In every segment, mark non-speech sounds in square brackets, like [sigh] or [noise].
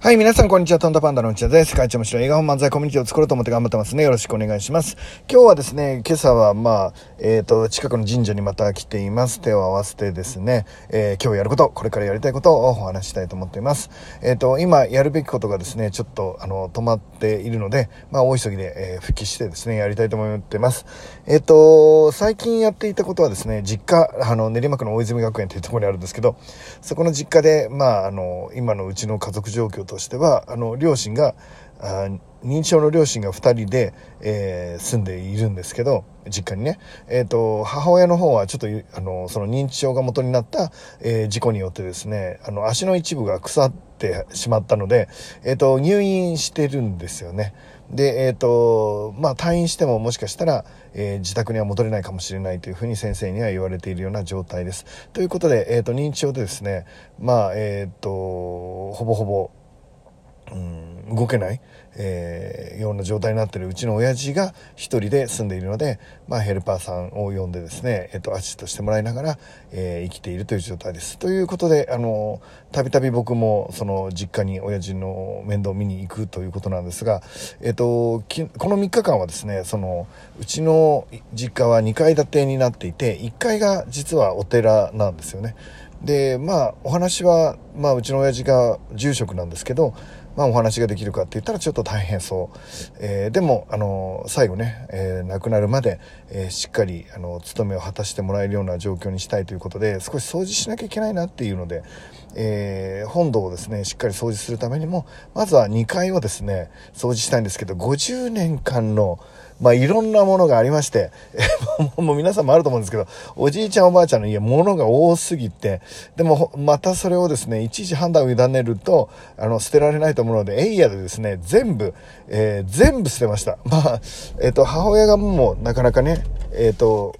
はい、皆さん、こんにちは。トンダパンダの内田です。会長もしろ映画本漫才コミュニティを作ろうと思って頑張ってますね。よろしくお願いします。今日はですね、今朝は、まあ、えっ、ー、と、近くの神社にまた来ています。手を合わせてですね、えー、今日やること、これからやりたいことをお話ししたいと思っています。えっ、ー、と、今やるべきことがですね、ちょっと、あの、止まっているので、まあ、大急ぎで、え復帰してですね、やりたいと思ってます。えっ、と、最近やっていたことはですね、実家、あの、練馬区の大泉学園というところにあるんですけど、そこの実家で、まあ、あの、今のうちの家族状況としては、あの、両親があ認知症の両親が2人で、えー、住んでいるんですけど実家にね、えーと、母親の方はちょっとあのその認知症が元になった、えー、事故によってですねあの足の一部が腐ってしまったので、えーと、入院してるんですよね。で、えっ、ー、と、まあ、退院してももしかしたら、えー、自宅には戻れないかもしれないというふうに先生には言われているような状態です。ということで、えっ、ー、と、認知症でですね、まあ、えっ、と、ほぼほぼ、うん、動けない、えー、ような状態になってるうちの親父が一人で住んでいるので、まあ、ヘルパーさんを呼んでですね、えっと、アシストしてもらいながら、えー、生きているという状態です。ということで、あの、たびたび僕もその実家に親父の面倒を見に行くということなんですが、えっと、きこの3日間はですね、その、うちの実家は2階建てになっていて、1階が実はお寺なんですよね。で、まあ、お話は、まあ、うちの親父が住職なんですけど、まあ、お話ができるかって言ったらちょっと大変そう。えー、でも、あの、最後ね、えー、亡くなるまで、えー、しっかり、あの、務めを果たしてもらえるような状況にしたいということで、少し掃除しなきゃいけないなっていうので、えー、本堂をですね、しっかり掃除するためにも、まずは2階をですね、掃除したいんですけど、50年間の、まあ、いろんなものがありまして、[laughs] もう皆さんもあると思うんですけど、おじいちゃんおばあちゃんの家、物が多すぎて、でも、またそれをですね、いちいち判断を委ねると、あの、捨てられないと思うので、エイヤでですね、全部、えー、全部捨てました。まあ、えっ、ー、と、母親がもう、なかなかね、えっ、ー、と、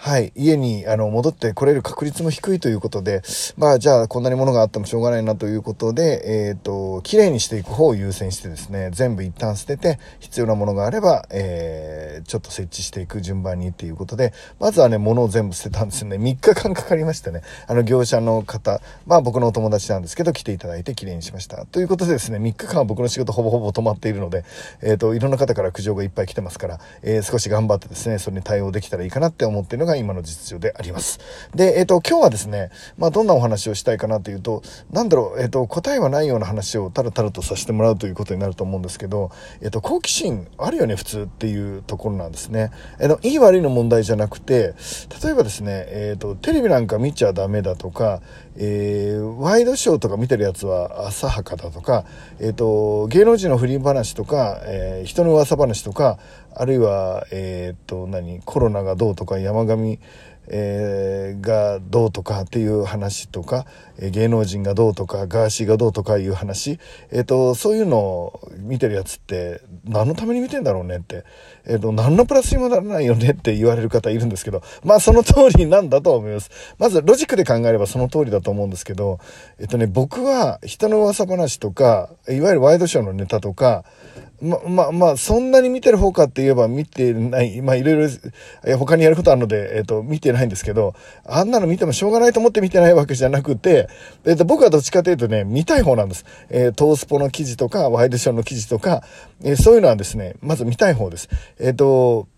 はい、家にあの戻ってこれる確率も低いということで、まあじゃあこんなに物があってもしょうがないなということで、えっ、ー、と、綺麗にしていく方を優先してですね、全部一旦捨てて、必要なものがあれば、えー、ちょっと設置していく順番にっていうことで、まずはね、物を全部捨てたんですよね。3日間かかりましたね。あの業者の方、まあ僕のお友達なんですけど、来ていただいて綺麗にしました。ということでですね、3日間は僕の仕事ほぼほぼ止まっているので、えっ、ー、と、いろんな方から苦情がいっぱい来てますから、えー、少し頑張ってですね、それに対応できたらいいかなって思っているのがが今の実情であります。で、えっ、と、今日はですね、まあ、どんなお話をしたいかなというと、なんだろう、えっ、と、答えはないような話をたらたらとさせてもらうということになると思うんですけど、えっ、と、好奇心あるよね、普通っていうところなんですね。えっ、と、いい悪いの問題じゃなくて、例えばですね、えっ、と、テレビなんか見ちゃダメだとか、えー、ワイドショーとか見てるやつは浅はかだとか、えっ、と、芸能人の不倫話とか、え人の噂話とか、あるいは、えっ、と、何、コロナがどうとか、山上、えー、がどうとかっていう話とか、え芸能人がどうとかガーシーがどうとかいう話、えーと、そういうのを見てるやつって何のために見てんだろうねって、えーと、何のプラスにもならないよねって言われる方いるんですけどまあその通りなんだと思います。まずロジックで考えればその通りだと思うんですけどえっ、ー、とね僕は人の噂話とかいわゆるワイドショーのネタとかま、まあ、まあ、そんなに見てる方かって言えば見てない、まあ、いろいろ、他にやることあるので、えっ、ー、と、見てないんですけど、あんなの見てもしょうがないと思って見てないわけじゃなくて、えっ、ー、と、僕はどっちかというとね、見たい方なんです。えー、トースポの記事とか、ワイドショーの記事とか、えそういうのはですね、まず見たい方です。えっ、と、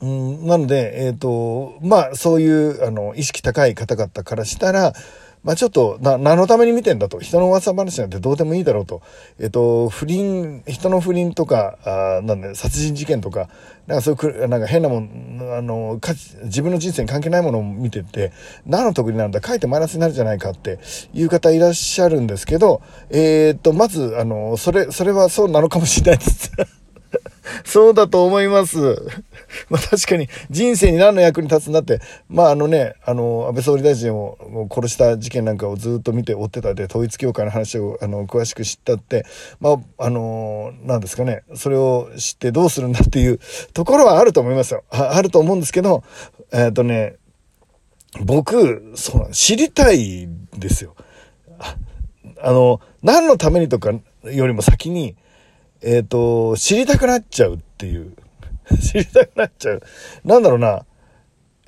うん、なので、えっ、と、まあ、そういう、あの、意識高い方々からしたら、まあちょっと、な、何のために見てんだと。人の噂話なんてどうでもいいだろうと。えっと、不倫、人の不倫とか、あなんだ、殺人事件とか、なんかそういう、なんか変なもん、あの、か自分の人生に関係ないものを見てて、何の得になるんだ、書いてマイナスになるじゃないかっていう方いらっしゃるんですけど、えー、っと、まず、あの、それ、それはそうなのかもしれないです。[laughs] そうだと思います。[laughs] まあ確かに人生に何の役に立つんだって、まああのね、あの、安倍総理大臣を殺した事件なんかをずっと見て追ってたで、統一教会の話をあの詳しく知ったって、まあ、あの、なんですかね、それを知ってどうするんだっていう [laughs] ところはあると思いますよ。あると思うんですけど、えっ、ー、とね、僕、そう、知りたいですよ。あの、何のためにとかよりも先に、えっ、ー、と、知りたくなっちゃうっていう。[laughs] 知りたくなっちゃう。なんだろうな。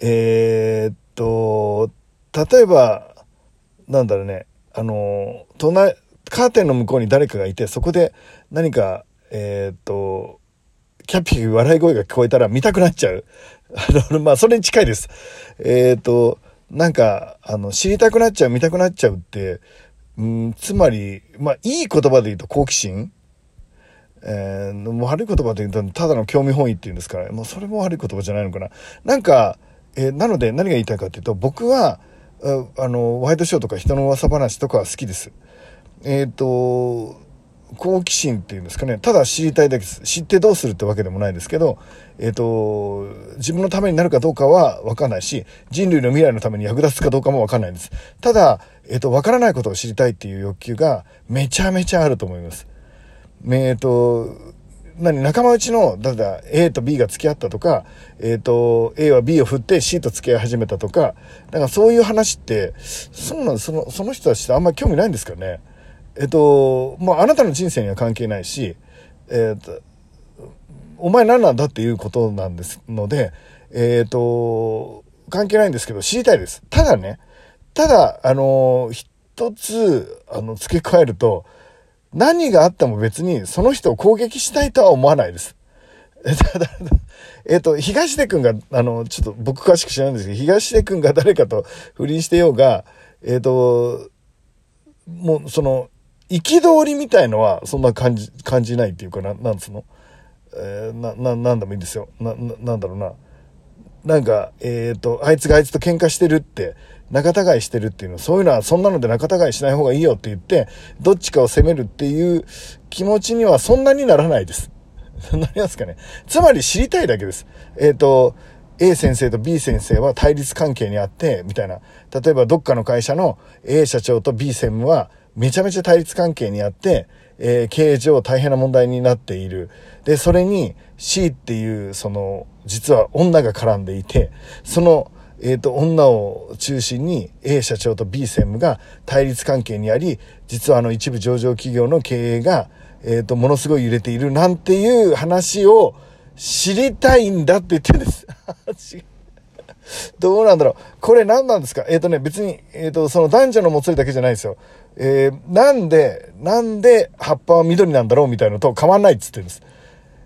えー、っと、例えば、なんだろうね。あの、隣、カーテンの向こうに誰かがいて、そこで何か、えー、っと、キャピキ笑い声が聞こえたら見たくなっちゃう。あの、[laughs] まあ、それに近いです。えー、っと、なんか、あの、知りたくなっちゃう、見たくなっちゃうって、うん、つまり、まあ、いい言葉で言うと好奇心えー、もう悪い言葉で言うと、ただの興味本位っていうんですから、もうそれも悪い言葉じゃないのかな。なんか、えー、なので何が言いたいかっていうと、僕は、あの、ワイドショーとか人の噂話とかは好きです。えっ、ー、と、好奇心っていうんですかね。ただ知りたいだけです。知ってどうするってわけでもないですけど、えっ、と、自分のためになるかどうかはわかんないし、人類の未来のために役立つかどうかもわかんないんです。ただ、えっ、と、わからないことを知りたいっていう欲求がめちゃめちゃあると思います。えっ、と、何、仲間内の、だだ、A と B が付き合ったとか、えっ、と、A は B を振って C と付き合い始めたとか、なんかそういう話って、そうなんその、その人たちってあんまり興味ないんですかね？えっと、まあ、あなたの人生には関係ないし、えっと、お前何なんだっていうことなんですので、えっと、関係ないんですけど、知りたいです。ただね、ただ、あの、一つ、あの、付け加えると、何があっても別にその人を攻撃したいとは思わないです。えっと、東出くんが、あの、ちょっと僕詳しく知らないんですけど、東出くんが誰かと不倫してようが、えっ、と、もう、その、憤りみたいのはそんな感じ、感じないっていうかな、なんつうの？えー、な、な、なんでもいいんですよ。な、ななんだろうな。なんか、えっ、ー、と、あいつがあいつと喧嘩してるって、仲違いしてるっていうのは、そういうのはそんなので仲違いしない方がいいよって言って、どっちかを責めるっていう気持ちにはそんなにならないです。[laughs] なりますかね。つまり知りたいだけです。えっ、ー、と、A 先生と B 先生は対立関係にあって、みたいな。例えばどっかの会社の A 社長と B 専務は、めちゃめちゃ対立関係にあって、えー、経営上大変な問題になっている。で、それに C っていう、その、実は女が絡んでいて、その、えっ、ー、と、女を中心に A 社長と B 専務が対立関係にあり、実はあの一部上場企業の経営が、えっ、ー、と、ものすごい揺れているなんていう話を知りたいんだって言ってるんです。[laughs] どうなんだろう。これ何なんですか？えっ、ー、とね、別に、えっ、と、その男女のもつれだけじゃないですよ。え、なんで、なんで葉っぱは緑なんだろうみたいなのと変わんないっつってるんです。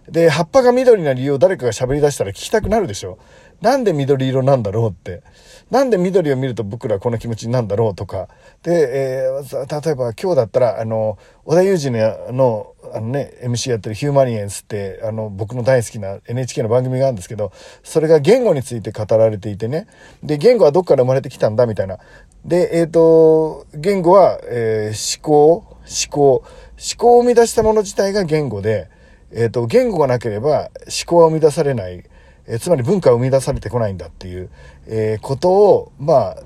で、葉っぱが緑な理由を誰かが喋り出したら聞きたくなるでしょ？なんで緑色なんだろうって？なんで緑を見ると僕らこの気持ちになんだろうとか？で、えー、例えば今日だったら、あの、織田裕二の、あのね、MC やってるヒューマニエンスって、あの、僕の大好きな NHK の番組があるんですけど、それが言語について語られていてね。で、言語はどっから生まれてきたんだみたいな。で、えっ、ー、と、言語は、えー、思考、思考、思考を生み出したもの自体が言語で、えっ、ー、と、言語がなければ思考は生み出されない。えつまり文化は生み出されてこないんだっていう、えことを、まあ、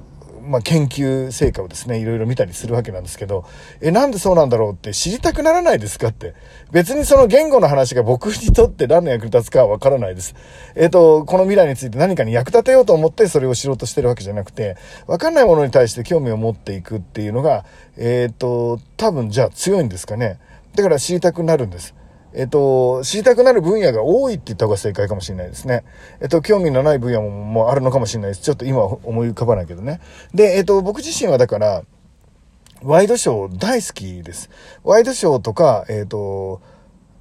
まあ、研究成果をですね、いろいろ見たりするわけなんですけど、え、なんでそうなんだろうって知りたくならないですかって。別にその言語の話が僕にとって何の役に立つかはわからないです。えっ、ー、と、この未来について何かに役立てようと思ってそれを知ろうとしてるわけじゃなくて、わかんないものに対して興味を持っていくっていうのが、えっ、ー、と、多分じゃあ強いんですかね。だから知りたくなるんです。えっと、知りたくなる分野が多いって言った方が正解かもしれないですね。えっと、興味のない分野ももあるのかもしれないです。ちょっと今思い浮かばないけどね。で、えっと、僕自身はだから、ワイドショー大好きです。ワイドショーとか、えっと、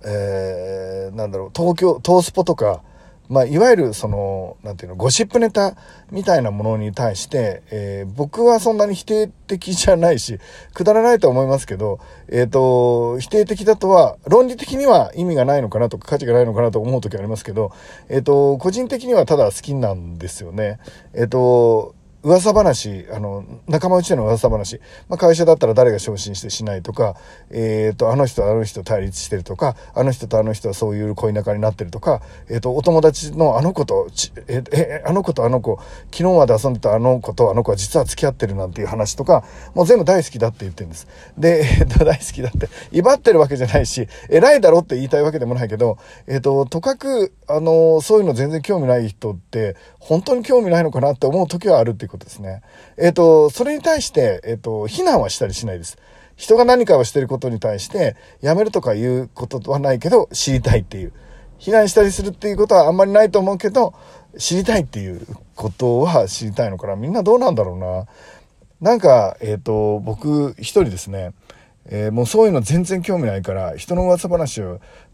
えー、なんだろう、東京、東スポとか、まあ、いわゆるその、なんていうの、ゴシップネタみたいなものに対して、えー、僕はそんなに否定的じゃないし、くだらないと思いますけど、えっ、ー、と、否定的だとは、論理的には意味がないのかなとか価値がないのかなと思う時ありますけど、えっ、ー、と、個人的にはただ好きなんですよね。えっ、と、噂話、あの、仲間内での噂話、まあ、会社だったら誰が昇進してしないとか、えっ、ー、と、あの人とあの人対立してるとか、あの人とあの人はそういう恋仲になってるとか、えっ、ー、と、お友達のあの子と、え、え、あの子とあの子、昨日まで遊んでたあの子とあの子は実は付き合ってるなんていう話とか、もう全部大好きだって言ってるんです。で、えっ、ー、と、大好きだって、威張ってるわけじゃないし、偉いだろって言いたいわけでもないけど、えっ、と、とかく、あの、そういうの全然興味ない人って、本当に興味ないのかなって思う時はあるってことですね。えっ、ー、と、それに対して、えっ、ー、と、非難はしたりしないです。人が何かをしてることに対して、やめるとかいうことはないけど、知りたいっていう。避難したりするっていうことはあんまりないと思うけど、知りたいっていうことは知りたいのかな。みんなどうなんだろうな。なんか、えっ、ー、と、僕一人ですね、えー、もうそういうの全然興味ないから、人の噂話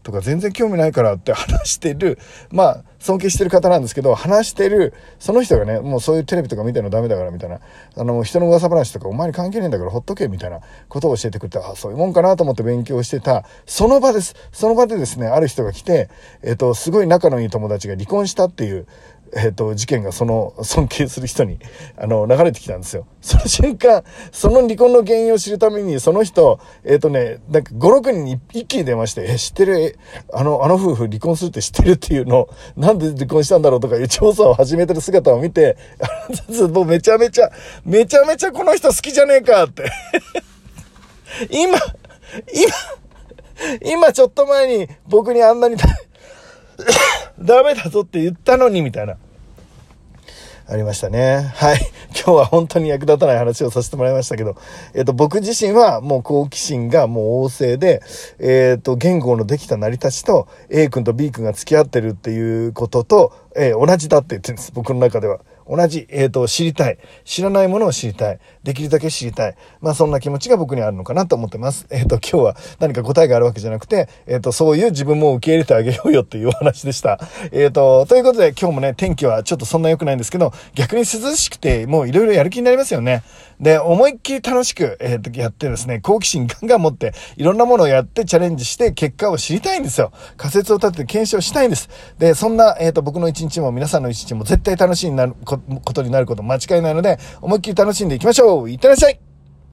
とか全然興味ないからって話してる、まあ、尊敬してる方なんですけど、話してる、その人がね、もうそういうテレビとか見てるのダメだからみたいな、あの、人の噂話とかお前に関係ないんだからほっとけみたいなことを教えてくれて、あ、そういうもんかなと思って勉強してた、その場です。その場でですね、ある人が来て、えっ、と、すごい仲のいい友達が離婚したっていう、えっ、ー、と、事件がその [laughs] 尊敬する人に、あの、流れてきたんですよ。その瞬間、その離婚の原因を知るために、その人、えっ、ー、とね、なんか5、6人に一気に出まして、え、知ってる、あの、あの夫婦離婚するって知ってるっていうのなんで離婚したんだろうとかいう調査を始めてる姿を見て、[laughs] もうめちゃめちゃ、めちゃめちゃこの人好きじゃねえかって [laughs] 今、今、今ちょっと前に僕にあんなにダメだぞって言ったのに、みたいな。ありましたね。はい。[laughs] 今日は本当に役立たない話をさせてもらいましたけど、えっ、と、僕自身はもう好奇心がもう旺盛で、えっ、と、言語のできた成り立ちと A 君と B 君が付き合ってるっていうことと、えー、同じだって言ってるんです。僕の中では。同じ、えっ、と、知りたい。知らないものを知りたい。できるだけ知りたい。まあ、そんな気持ちが僕にあるのかなと思ってます。えっ、ー、と、今日は何か答えがあるわけじゃなくて、えっ、ー、と、そういう自分も受け入れてあげようよっていうお話でした。えっ、と、ということで今日もね、天気はちょっとそんな良くないんですけど、逆に涼しくて、もういろいろやる気になりますよね。で、思いっきり楽しく、えっ、と、やってですね、好奇心ガンガン持って、いろんなものをやってチャレンジして、結果を知りたいんですよ。仮説を立てて検証したいんです。で、そんな、えっ、と、僕の一日も皆さんの一日も絶対楽しいになることになること間違いないので、思いっきり楽しんでいきましょうういってらっしゃい。